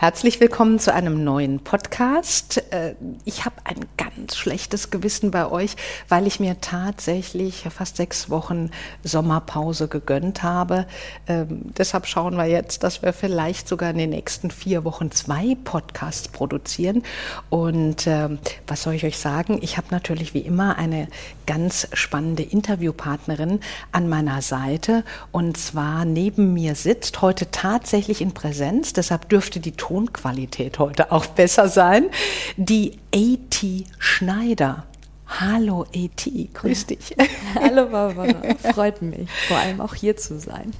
Herzlich willkommen zu einem neuen Podcast. Äh, ich habe ein ganz schlechtes Gewissen bei euch, weil ich mir tatsächlich fast sechs Wochen Sommerpause gegönnt habe. Ähm, deshalb schauen wir jetzt, dass wir vielleicht sogar in den nächsten vier Wochen zwei Podcasts produzieren. Und ähm, was soll ich euch sagen? Ich habe natürlich wie immer eine ganz spannende Interviewpartnerin an meiner Seite. Und zwar neben mir sitzt heute tatsächlich in Präsenz. Deshalb dürfte die Tonqualität heute auch besser sein. Die A.T. Schneider. Hallo AT, grüß dich. Hallo Barbara, freut mich, vor allem auch hier zu sein.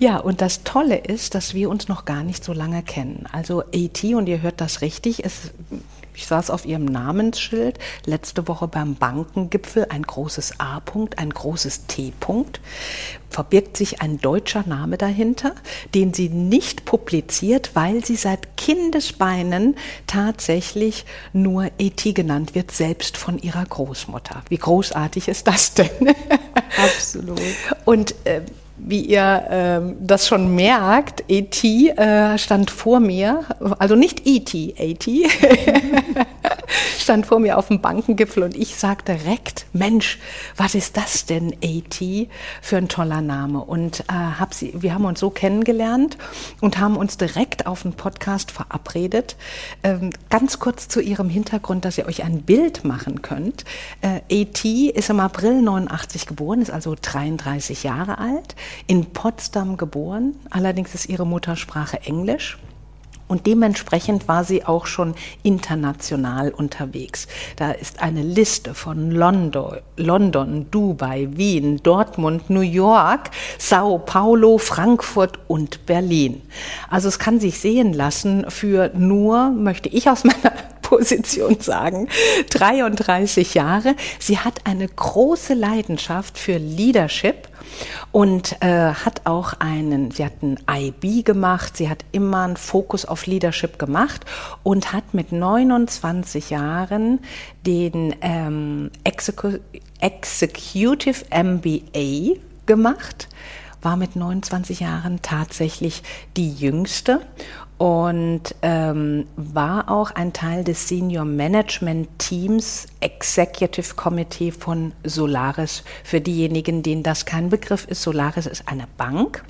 Ja, und das Tolle ist, dass wir uns noch gar nicht so lange kennen. Also AT, und ihr hört das richtig, ist ich saß auf ihrem Namensschild letzte Woche beim Bankengipfel, ein großes A-Punkt, ein großes T-Punkt. Verbirgt sich ein deutscher Name dahinter, den sie nicht publiziert, weil sie seit Kindesbeinen tatsächlich nur ET genannt wird, selbst von ihrer Großmutter. Wie großartig ist das denn? Absolut. Und äh, wie ihr ähm, das schon merkt, ET äh, stand vor mir, also nicht ET, AT, stand vor mir auf dem Bankengipfel und ich sagte direkt, Mensch, was ist das denn, AT, für ein toller Name? Und äh, hab sie, wir haben uns so kennengelernt und haben uns direkt auf einen Podcast verabredet. Ähm, ganz kurz zu ihrem Hintergrund, dass ihr euch ein Bild machen könnt. Äh, AT ist im April 89 geboren, ist also 33 Jahre alt in Potsdam geboren. Allerdings ist ihre Muttersprache Englisch. Und dementsprechend war sie auch schon international unterwegs. Da ist eine Liste von London, London, Dubai, Wien, Dortmund, New York, Sao Paulo, Frankfurt und Berlin. Also es kann sich sehen lassen für nur, möchte ich aus meiner Position sagen, 33 Jahre. Sie hat eine große Leidenschaft für Leadership und äh, hat auch einen, sie hat einen IB gemacht, sie hat immer einen Fokus auf Leadership gemacht und hat mit 29 Jahren den ähm, Execu Executive MBA gemacht. War mit 29 Jahren tatsächlich die jüngste und ähm, war auch ein Teil des Senior Management Teams Executive Committee von Solaris. Für diejenigen, denen das kein Begriff ist, Solaris ist eine Bank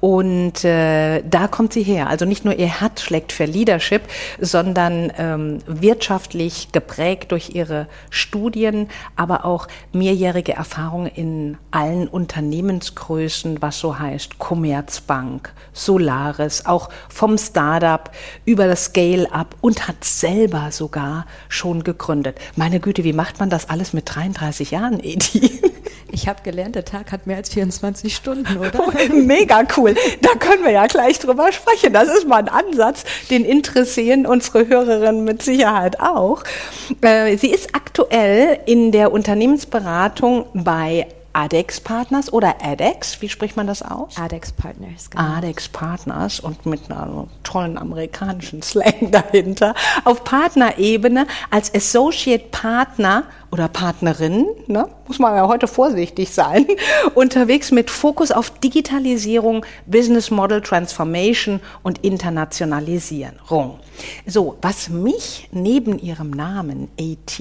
und äh, da kommt sie her. Also nicht nur ihr Herz schlägt für Leadership, sondern ähm, wirtschaftlich geprägt durch ihre Studien, aber auch mehrjährige Erfahrung in allen Unternehmensgrößen, was so heißt Commerzbank, Solaris, auch vom Start Startup über das Scale-up und hat selber sogar schon gegründet. Meine Güte, wie macht man das alles mit 33 Jahren, Edi? Ich habe gelernt, der Tag hat mehr als 24 Stunden, oder? Mega cool. Da können wir ja gleich drüber sprechen. Das ist mal ein Ansatz, den interessieren unsere Hörerinnen mit Sicherheit auch. Äh, sie ist aktuell in der Unternehmensberatung bei ADEX Partners oder ADEX, wie spricht man das aus? ADEX Partners, genau. ADEX Partners und mit einer tollen amerikanischen Slang dahinter. Auf Partnerebene als Associate Partner oder Partnerin, ne, muss man ja heute vorsichtig sein, unterwegs mit Fokus auf Digitalisierung, Business Model Transformation und Internationalisierung. So, was mich neben ihrem Namen AT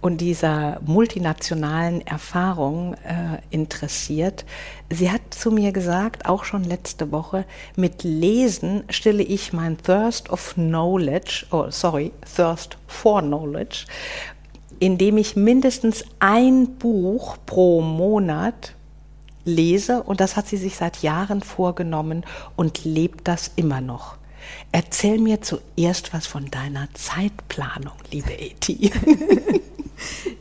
und dieser multinationalen Erfahrung äh, interessiert. Sie hat zu mir gesagt, auch schon letzte Woche, mit Lesen stille ich mein Thirst of Knowledge, oh sorry, Thirst for Knowledge, indem ich mindestens ein Buch pro Monat lese und das hat sie sich seit Jahren vorgenommen und lebt das immer noch. Erzähl mir zuerst was von deiner Zeitplanung, liebe Eti.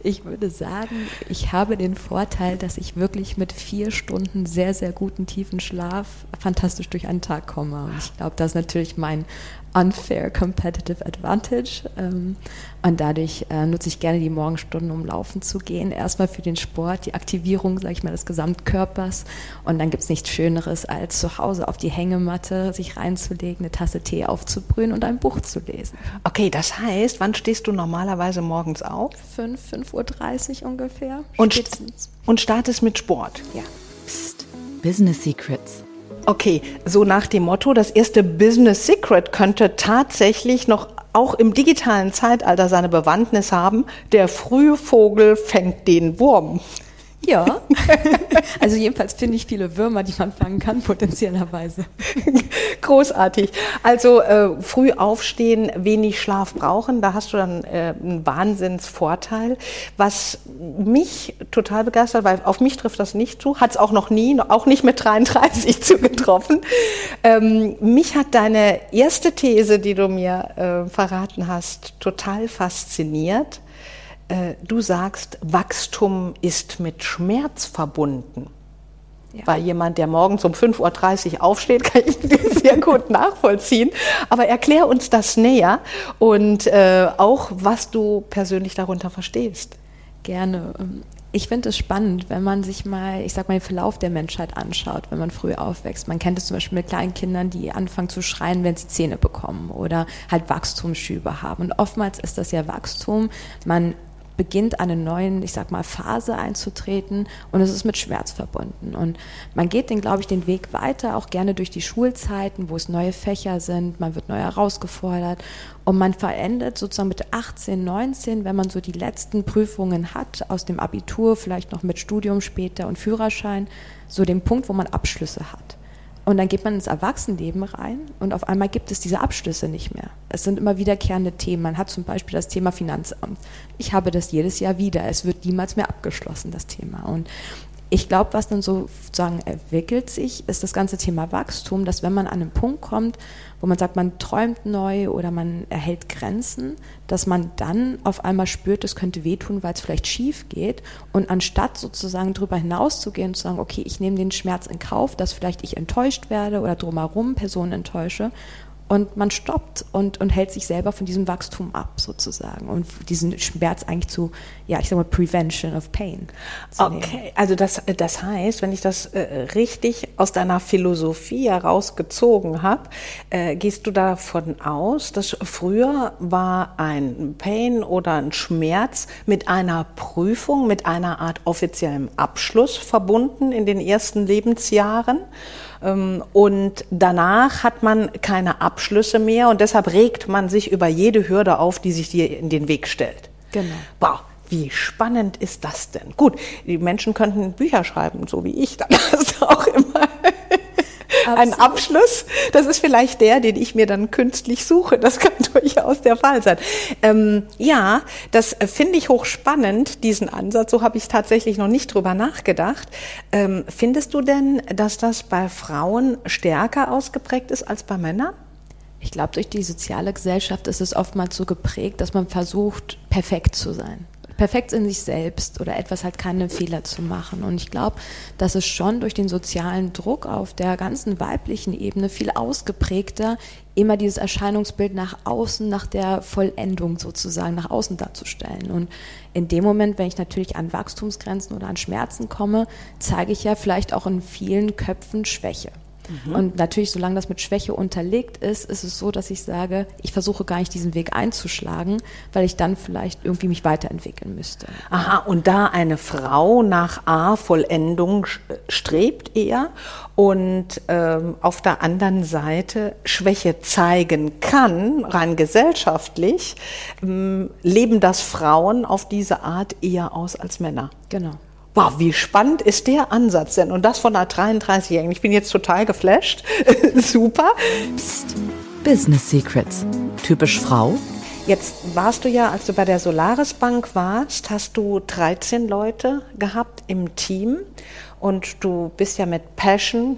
Ich würde sagen, ich habe den Vorteil, dass ich wirklich mit vier Stunden sehr, sehr guten tiefen Schlaf fantastisch durch einen Tag komme. Und ich glaube, das ist natürlich mein unfair competitive advantage. Ähm, und dadurch äh, nutze ich gerne die Morgenstunden, um laufen zu gehen. Erstmal für den Sport, die Aktivierung, sage ich mal, des Gesamtkörpers. Und dann gibt es nichts Schöneres, als zu Hause auf die Hängematte sich reinzulegen, eine Tasse Tee aufzubrühen und ein Buch zu lesen. Okay, das heißt, wann stehst du normalerweise morgens auf? 5, 5.30 Uhr ungefähr. Und, und startest mit Sport? Ja. Psst, Business Secrets. Okay, so nach dem Motto, das erste Business Secret könnte tatsächlich noch auch im digitalen Zeitalter seine Bewandtnis haben. Der frühe Vogel fängt den Wurm. Ja, also jedenfalls finde ich viele Würmer, die man fangen kann, potenziellerweise. Großartig. Also äh, früh aufstehen, wenig Schlaf brauchen, da hast du dann äh, einen Wahnsinnsvorteil. Was mich total begeistert, weil auf mich trifft das nicht zu, hat es auch noch nie, auch nicht mit 33 zugetroffen. Ähm, mich hat deine erste These, die du mir äh, verraten hast, total fasziniert äh, du sagst, Wachstum ist mit Schmerz verbunden. Ja. Weil jemand, der morgens um 5.30 Uhr aufsteht, kann ich sehr gut nachvollziehen. Aber erklär uns das näher und äh, auch, was du persönlich darunter verstehst. Gerne. Ich finde es spannend, wenn man sich mal, ich sag mal, den Verlauf der Menschheit anschaut, wenn man früh aufwächst. Man kennt es zum Beispiel mit kleinen Kindern, die anfangen zu schreien, wenn sie Zähne bekommen oder halt Wachstumsschübe haben. Und oftmals ist das ja Wachstum. Man beginnt eine neue, ich sag mal, Phase einzutreten und es ist mit Schmerz verbunden. Und man geht den, glaube ich, den Weg weiter, auch gerne durch die Schulzeiten, wo es neue Fächer sind, man wird neu herausgefordert und man verendet sozusagen mit 18, 19, wenn man so die letzten Prüfungen hat, aus dem Abitur, vielleicht noch mit Studium später und Führerschein, so den Punkt, wo man Abschlüsse hat. Und dann geht man ins Erwachsenenleben rein und auf einmal gibt es diese Abschlüsse nicht mehr. Es sind immer wiederkehrende Themen. Man hat zum Beispiel das Thema Finanzamt. Ich habe das jedes Jahr wieder. Es wird niemals mehr abgeschlossen, das Thema. Und ich glaube, was dann sozusagen entwickelt sich, ist das ganze Thema Wachstum, dass wenn man an einen Punkt kommt, wo man sagt, man träumt neu oder man erhält Grenzen, dass man dann auf einmal spürt, es könnte wehtun, weil es vielleicht schief geht. Und anstatt sozusagen darüber hinauszugehen und zu sagen, okay, ich nehme den Schmerz in Kauf, dass vielleicht ich enttäuscht werde oder drumherum Personen enttäusche und man stoppt und, und hält sich selber von diesem Wachstum ab, sozusagen. Und diesen Schmerz eigentlich zu, ja, ich sag mal, Prevention of Pain. Okay, also das, das heißt, wenn ich das äh, richtig aus deiner Philosophie herausgezogen habe, äh, gehst du davon aus, dass früher war ein Pain oder ein Schmerz mit einer Prüfung, mit einer Art offiziellem Abschluss verbunden in den ersten Lebensjahren? Ähm, und danach hat man keine Abschlüsse mehr und deshalb regt man sich über jede Hürde auf, die sich dir in den Weg stellt. Genau. Wow. Wie spannend ist das denn? Gut, die Menschen könnten Bücher schreiben, so wie ich, dann du auch immer ein Abschluss. Das ist vielleicht der, den ich mir dann künstlich suche. Das kann durchaus der Fall sein. Ähm, ja, das finde ich hochspannend, diesen Ansatz. So habe ich tatsächlich noch nicht drüber nachgedacht. Ähm, findest du denn, dass das bei Frauen stärker ausgeprägt ist als bei Männern? Ich glaube, durch die soziale Gesellschaft ist es oftmals so geprägt, dass man versucht, perfekt zu sein perfekt in sich selbst oder etwas halt keine Fehler zu machen. Und ich glaube, dass es schon durch den sozialen Druck auf der ganzen weiblichen Ebene viel ausgeprägter immer dieses Erscheinungsbild nach außen, nach der Vollendung sozusagen nach außen darzustellen. Und in dem Moment, wenn ich natürlich an Wachstumsgrenzen oder an Schmerzen komme, zeige ich ja vielleicht auch in vielen Köpfen Schwäche. Mhm. Und natürlich, solange das mit Schwäche unterlegt ist, ist es so, dass ich sage, ich versuche gar nicht diesen Weg einzuschlagen, weil ich dann vielleicht irgendwie mich weiterentwickeln müsste. Aha, und da eine Frau nach A-Vollendung strebt eher und ähm, auf der anderen Seite Schwäche zeigen kann, rein gesellschaftlich, ähm, leben das Frauen auf diese Art eher aus als Männer. Genau. Wow, wie spannend ist der Ansatz denn? Und das von einer 33-Jährigen. Ich bin jetzt total geflasht. Super. Psst. Business Secrets. Typisch Frau. Jetzt warst du ja, als du bei der Solaris Bank warst, hast du 13 Leute gehabt im Team und du bist ja mit Passion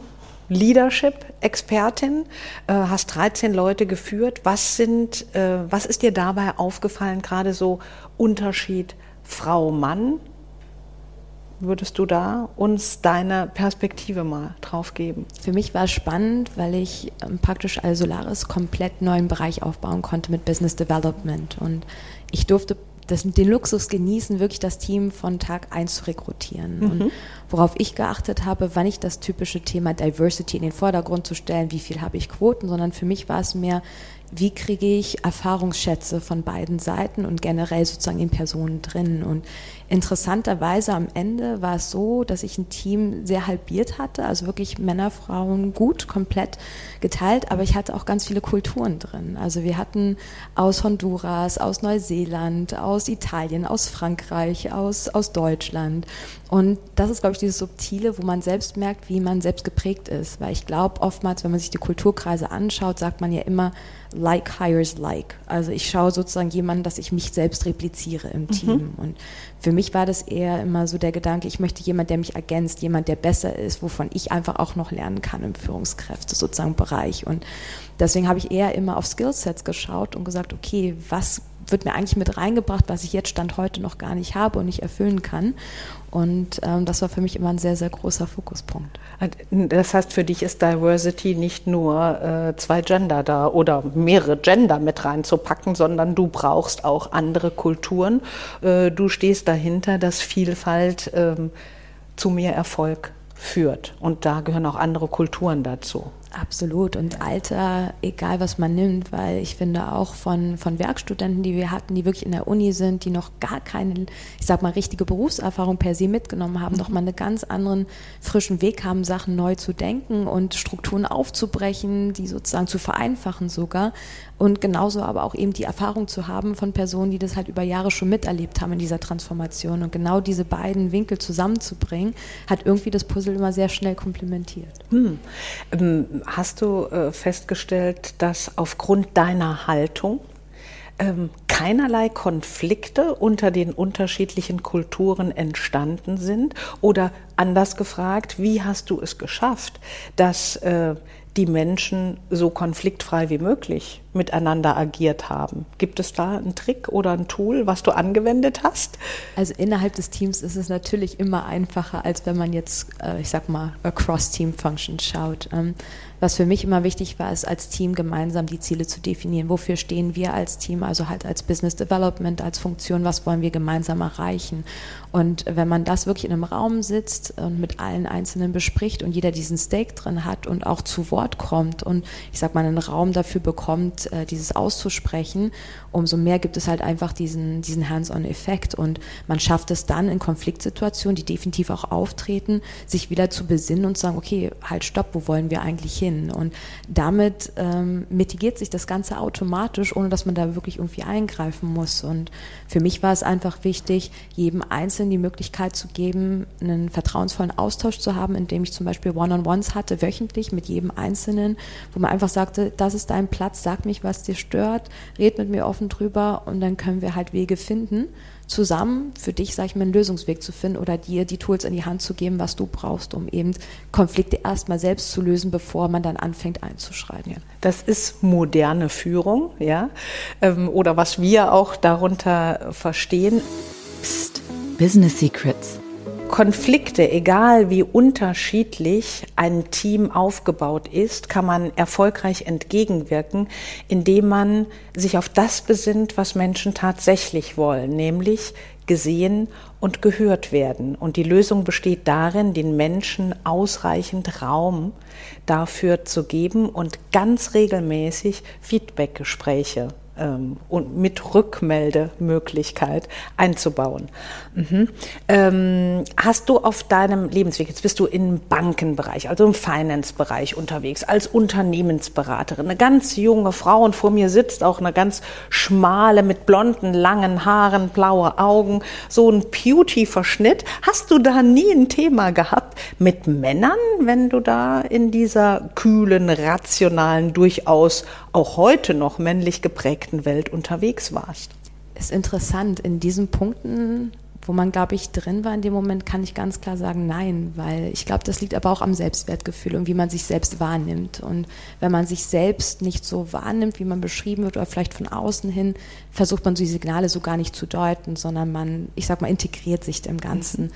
Leadership Expertin, äh, hast 13 Leute geführt. Was sind, äh, was ist dir dabei aufgefallen, gerade so Unterschied Frau Mann würdest du da uns deine Perspektive mal drauf geben? Für mich war es spannend, weil ich ähm, praktisch als Solaris komplett neuen Bereich aufbauen konnte mit Business Development. Und ich durfte das, den Luxus genießen, wirklich das Team von Tag 1 zu rekrutieren. Mhm. Und worauf ich geachtet habe, war nicht das typische Thema Diversity in den Vordergrund zu stellen, wie viel habe ich Quoten, sondern für mich war es mehr, wie kriege ich Erfahrungsschätze von beiden Seiten und generell sozusagen in Personen drin. Und interessanterweise am Ende war es so, dass ich ein Team sehr halbiert hatte, also wirklich Männer, Frauen gut, komplett geteilt, aber ich hatte auch ganz viele Kulturen drin. Also wir hatten aus Honduras, aus Neuseeland, aus Italien, aus Frankreich, aus, aus Deutschland. Und das ist, glaube ich, dieses Subtile, wo man selbst merkt, wie man selbst geprägt ist. Weil ich glaube, oftmals, wenn man sich die Kulturkreise anschaut, sagt man ja immer, like hires like. Also ich schaue sozusagen jemanden, dass ich mich selbst repliziere im mhm. Team. Und für mich war das eher immer so der Gedanke, ich möchte jemand, der mich ergänzt, jemand, der besser ist, wovon ich einfach auch noch lernen kann im Führungskräfte sozusagen Bereich. Und deswegen habe ich eher immer auf Skillsets geschaut und gesagt, okay, was wird mir eigentlich mit reingebracht, was ich jetzt Stand heute noch gar nicht habe und nicht erfüllen kann. Und ähm, das war für mich immer ein sehr, sehr großer Fokuspunkt. Das heißt, für dich ist Diversity nicht nur äh, zwei Gender da oder mehrere Gender mit reinzupacken, sondern du brauchst auch andere Kulturen. Äh, du stehst dahinter, dass Vielfalt äh, zu mehr Erfolg führt. Und da gehören auch andere Kulturen dazu. Absolut. Und Alter, egal was man nimmt, weil ich finde auch von, von Werkstudenten, die wir hatten, die wirklich in der Uni sind, die noch gar keine, ich sag mal, richtige Berufserfahrung per se mitgenommen haben, mhm. noch mal einen ganz anderen frischen Weg haben, Sachen neu zu denken und Strukturen aufzubrechen, die sozusagen zu vereinfachen sogar. Und genauso aber auch eben die Erfahrung zu haben von Personen, die das halt über Jahre schon miterlebt haben in dieser Transformation. Und genau diese beiden Winkel zusammenzubringen, hat irgendwie das Puzzle immer sehr schnell komplementiert. Hm. Ähm, hast du äh, festgestellt, dass aufgrund deiner Haltung ähm, keinerlei Konflikte unter den unterschiedlichen Kulturen entstanden sind? Oder anders gefragt, wie hast du es geschafft, dass äh, die Menschen so konfliktfrei wie möglich miteinander agiert haben. Gibt es da einen Trick oder ein Tool, was du angewendet hast? Also innerhalb des Teams ist es natürlich immer einfacher, als wenn man jetzt, äh, ich sag mal, across Team Functions schaut. Ähm, was für mich immer wichtig war, ist als Team gemeinsam die Ziele zu definieren. Wofür stehen wir als Team, also halt als Business Development, als Funktion, was wollen wir gemeinsam erreichen? Und wenn man das wirklich in einem Raum sitzt und mit allen Einzelnen bespricht und jeder diesen Stake drin hat und auch zu Wort kommt und ich sag mal einen Raum dafür bekommt, äh, dieses auszusprechen, umso mehr gibt es halt einfach diesen, diesen Hands-on-Effekt und man schafft es dann in Konfliktsituationen, die definitiv auch auftreten, sich wieder zu besinnen und zu sagen, okay, halt stopp, wo wollen wir eigentlich hin? Und damit ähm, mitigiert sich das Ganze automatisch, ohne dass man da wirklich irgendwie eingreifen muss. Und für mich war es einfach wichtig, jedem Einzelnen die Möglichkeit zu geben, einen vertrauensvollen Austausch zu haben, indem ich zum Beispiel One-on-Ones hatte, wöchentlich mit jedem Einzelnen, wo man einfach sagte, das ist dein Platz, sag mich, was dir stört, red mit mir offen drüber und dann können wir halt Wege finden zusammen für dich, sag ich mal, einen Lösungsweg zu finden oder dir die Tools in die Hand zu geben, was du brauchst, um eben Konflikte erstmal selbst zu lösen, bevor man dann anfängt einzuschreiten. Das ist moderne Führung, ja, ähm, oder was wir auch darunter verstehen. Psst, Business Secrets. Konflikte, egal wie unterschiedlich ein Team aufgebaut ist, kann man erfolgreich entgegenwirken, indem man sich auf das besinnt, was Menschen tatsächlich wollen, nämlich gesehen und gehört werden. Und die Lösung besteht darin, den Menschen ausreichend Raum dafür zu geben und ganz regelmäßig Feedbackgespräche ähm, und mit Rückmeldemöglichkeit einzubauen. Mhm. Ähm, hast du auf deinem Lebensweg, jetzt bist du im Bankenbereich, also im Finance-Bereich unterwegs, als Unternehmensberaterin, eine ganz junge Frau und vor mir sitzt auch eine ganz schmale mit blonden, langen Haaren, blaue Augen, so ein Beauty-Verschnitt. Hast du da nie ein Thema gehabt mit Männern, wenn du da in dieser kühlen, rationalen, durchaus auch heute noch männlich geprägten Welt unterwegs warst? Ist interessant. In diesen Punkten wo man, glaube ich, drin war in dem Moment, kann ich ganz klar sagen, nein, weil ich glaube, das liegt aber auch am Selbstwertgefühl und wie man sich selbst wahrnimmt. Und wenn man sich selbst nicht so wahrnimmt, wie man beschrieben wird, oder vielleicht von außen hin, versucht man so die Signale so gar nicht zu deuten, sondern man, ich sag mal, integriert sich dem Ganzen. Mhm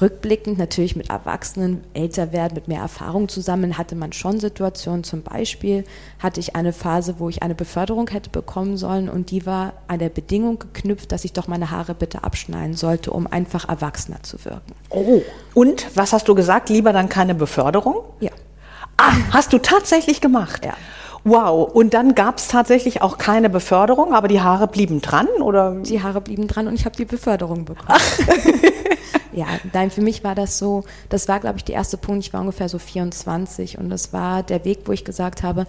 rückblickend natürlich mit Erwachsenen älter werden, mit mehr Erfahrung zusammen, hatte man schon Situationen. Zum Beispiel hatte ich eine Phase, wo ich eine Beförderung hätte bekommen sollen und die war an der Bedingung geknüpft, dass ich doch meine Haare bitte abschneiden sollte, um einfach erwachsener zu wirken. Oh. Und was hast du gesagt? Lieber dann keine Beförderung? Ja. Ah, hast du tatsächlich gemacht? Ja. Wow, und dann gab es tatsächlich auch keine Beförderung, aber die Haare blieben dran, oder? Die Haare blieben dran und ich habe die Beförderung bekommen. ja, nein, für mich war das so, das war, glaube ich, der erste Punkt, ich war ungefähr so 24 und das war der Weg, wo ich gesagt habe,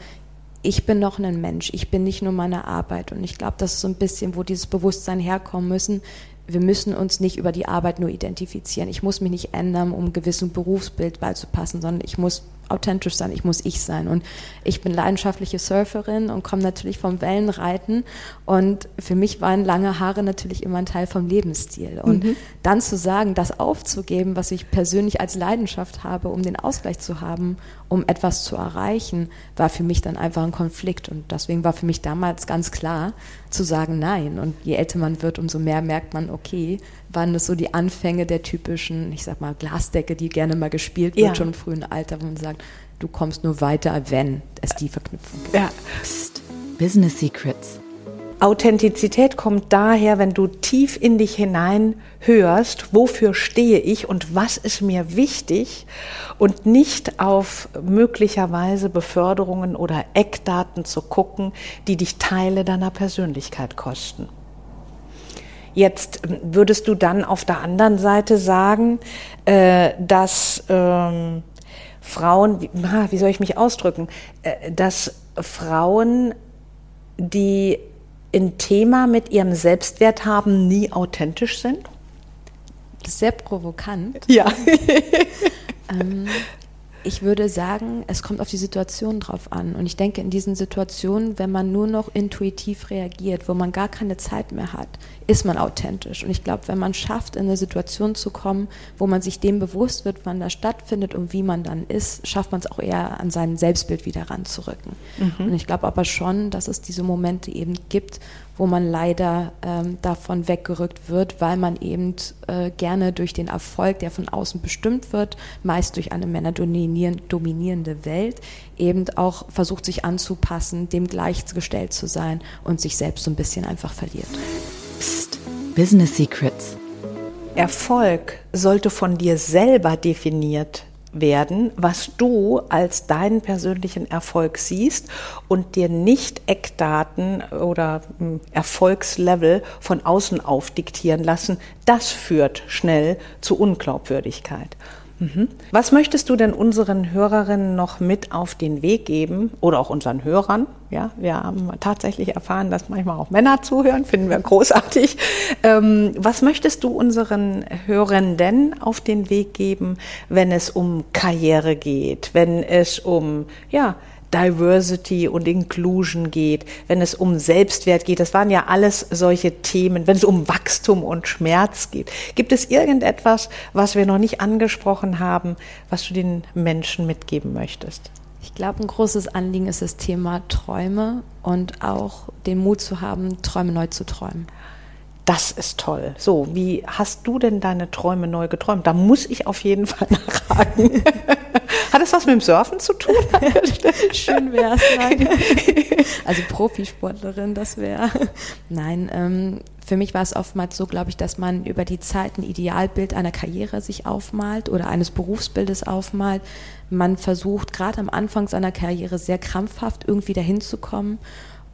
ich bin noch ein Mensch, ich bin nicht nur meine Arbeit und ich glaube, das ist so ein bisschen, wo dieses Bewusstsein herkommen müssen, wir müssen uns nicht über die Arbeit nur identifizieren. Ich muss mich nicht ändern, um einem gewissen Berufsbild beizupassen, sondern ich muss authentisch sein, ich muss ich sein. Und ich bin leidenschaftliche Surferin und komme natürlich vom Wellenreiten. Und für mich waren lange Haare natürlich immer ein Teil vom Lebensstil. Und mhm. dann zu sagen, das aufzugeben, was ich persönlich als Leidenschaft habe, um den Ausgleich zu haben, um etwas zu erreichen, war für mich dann einfach ein Konflikt. Und deswegen war für mich damals ganz klar zu sagen Nein. Und je älter man wird, umso mehr merkt man, okay, waren das so die Anfänge der typischen, ich sag mal, Glasdecke, die gerne mal gespielt wird, ja. schon im frühen Alter, wo man sagt, du kommst nur weiter, wenn es die Verknüpfung gibt. Ja. Psst. Business Secrets. Authentizität kommt daher, wenn du tief in dich hinein hörst, wofür stehe ich und was ist mir wichtig und nicht auf möglicherweise Beförderungen oder Eckdaten zu gucken, die dich Teile deiner Persönlichkeit kosten. Jetzt würdest du dann auf der anderen Seite sagen, äh, dass ähm, Frauen, wie, wie soll ich mich ausdrücken, äh, dass Frauen, die ein Thema mit ihrem Selbstwert haben, nie authentisch sind? Das ist sehr provokant. Ja. ähm, ich würde sagen, es kommt auf die Situation drauf an. Und ich denke, in diesen Situationen, wenn man nur noch intuitiv reagiert, wo man gar keine Zeit mehr hat, ist man authentisch. Und ich glaube, wenn man schafft, in eine Situation zu kommen, wo man sich dem bewusst wird, wann das stattfindet und wie man dann ist, schafft man es auch eher an sein Selbstbild wieder ranzurücken. Mhm. Und ich glaube aber schon, dass es diese Momente eben gibt, wo man leider ähm, davon weggerückt wird, weil man eben äh, gerne durch den Erfolg, der von außen bestimmt wird, meist durch eine männerdominierende Welt, eben auch versucht, sich anzupassen, dem gleichgestellt zu sein und sich selbst so ein bisschen einfach verliert. Psst, Business Secrets. Erfolg sollte von dir selber definiert werden, was du als deinen persönlichen Erfolg siehst und dir nicht Eckdaten oder hm, Erfolgslevel von außen aufdiktieren lassen. Das führt schnell zu Unglaubwürdigkeit. Mhm. Was möchtest du denn unseren Hörerinnen noch mit auf den Weg geben oder auch unseren Hörern? Ja, wir haben tatsächlich erfahren, dass manchmal auch Männer zuhören, finden wir großartig. Ähm, was möchtest du unseren Hörenden auf den Weg geben, wenn es um Karriere geht, wenn es um ja Diversity und Inclusion geht, wenn es um Selbstwert geht. Das waren ja alles solche Themen, wenn es um Wachstum und Schmerz geht. Gibt es irgendetwas, was wir noch nicht angesprochen haben, was du den Menschen mitgeben möchtest? Ich glaube, ein großes Anliegen ist das Thema Träume und auch den Mut zu haben, Träume neu zu träumen. Das ist toll. So, wie hast du denn deine Träume neu geträumt? Da muss ich auf jeden Fall nachfragen. Hat das was mit dem Surfen zu tun? Schön wäre es. Also Profisportlerin, das wäre. Nein, ähm, für mich war es oftmals so, glaube ich, dass man über die Zeit ein Idealbild einer Karriere sich aufmalt oder eines Berufsbildes aufmalt. Man versucht gerade am Anfang seiner Karriere sehr krampfhaft irgendwie dahin zu kommen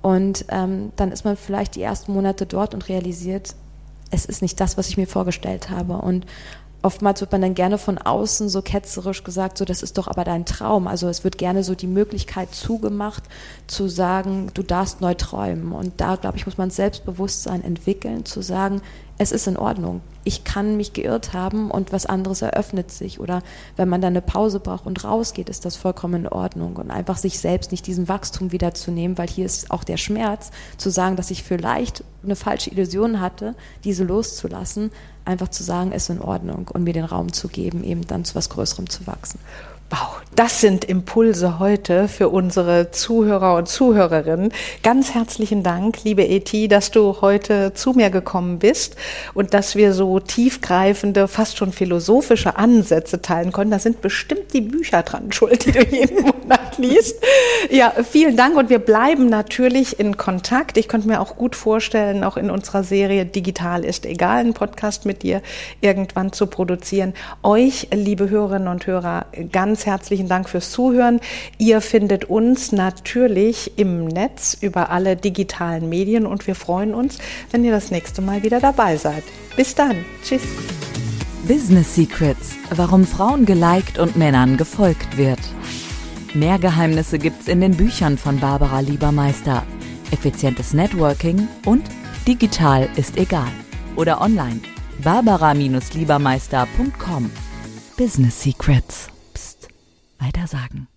und ähm, dann ist man vielleicht die ersten Monate dort und realisiert, es ist nicht das, was ich mir vorgestellt habe. Und oftmals wird man dann gerne von außen so ketzerisch gesagt, so das ist doch aber dein Traum. Also es wird gerne so die Möglichkeit zugemacht, zu sagen, du darfst neu träumen. Und da, glaube ich, muss man Selbstbewusstsein entwickeln, zu sagen, es ist in Ordnung. Ich kann mich geirrt haben und was anderes eröffnet sich. Oder wenn man dann eine Pause braucht und rausgeht, ist das vollkommen in Ordnung. Und einfach sich selbst nicht diesen Wachstum wiederzunehmen, weil hier ist auch der Schmerz, zu sagen, dass ich vielleicht eine falsche Illusion hatte, diese loszulassen, einfach zu sagen, ist in Ordnung und mir den Raum zu geben, eben dann zu was Größerem zu wachsen. Wow, das sind Impulse heute für unsere Zuhörer und Zuhörerinnen. Ganz herzlichen Dank, liebe Eti, dass du heute zu mir gekommen bist und dass wir so tiefgreifende, fast schon philosophische Ansätze teilen konnten. Da sind bestimmt die Bücher dran schuld, die du jeden Monat liest. Ja, vielen Dank und wir bleiben natürlich in Kontakt. Ich könnte mir auch gut vorstellen, auch in unserer Serie Digital ist egal, einen Podcast mit dir irgendwann zu produzieren. Euch, liebe Hörerinnen und Hörer, ganz herzlichen Dank fürs Zuhören. Ihr findet uns natürlich im Netz über alle digitalen Medien und wir freuen uns, wenn ihr das nächste Mal wieder dabei seid. Bis dann. Tschüss. Business Secrets, warum Frauen geliked und Männern gefolgt wird. Mehr Geheimnisse gibt's in den Büchern von Barbara Liebermeister. Effizientes Networking und Digital ist egal. Oder online barbara-liebermeister.com. Business Secrets weitersagen.